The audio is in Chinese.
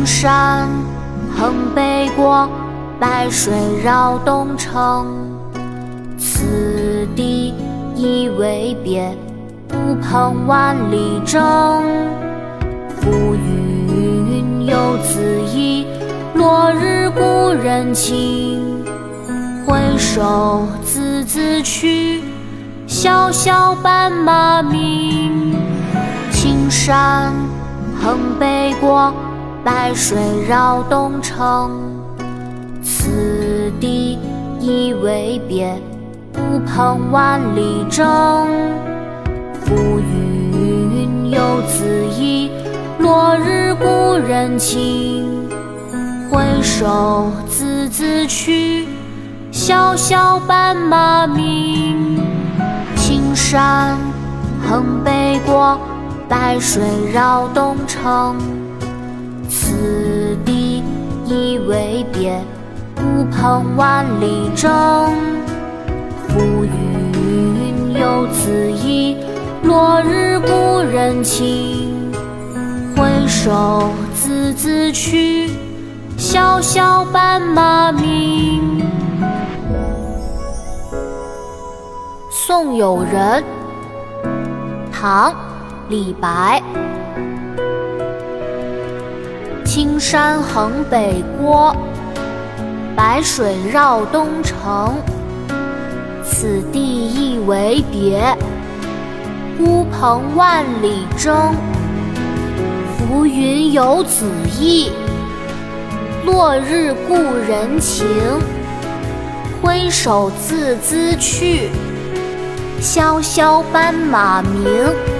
青山横北国，白水绕东城。此地一为别，乌篷万里征。浮云游子意，落日故人情。回首孜孜去，萧萧斑马鸣。青山横北国。白水绕东城，此地一为别，孤蓬万里征。浮云游子意，落日故人情。回首孜孜去，萧萧斑马鸣。青山横北郭，白水绕东城。别，乌篷万里征。浮云游子意，落日故人情。回首孜孜去，萧萧斑马鸣。送友人，唐·李白。青山横北郭，白水绕东城。此地一为别，乌篷万里征。浮云游子意，落日故人情。挥手自兹去，萧萧斑马鸣。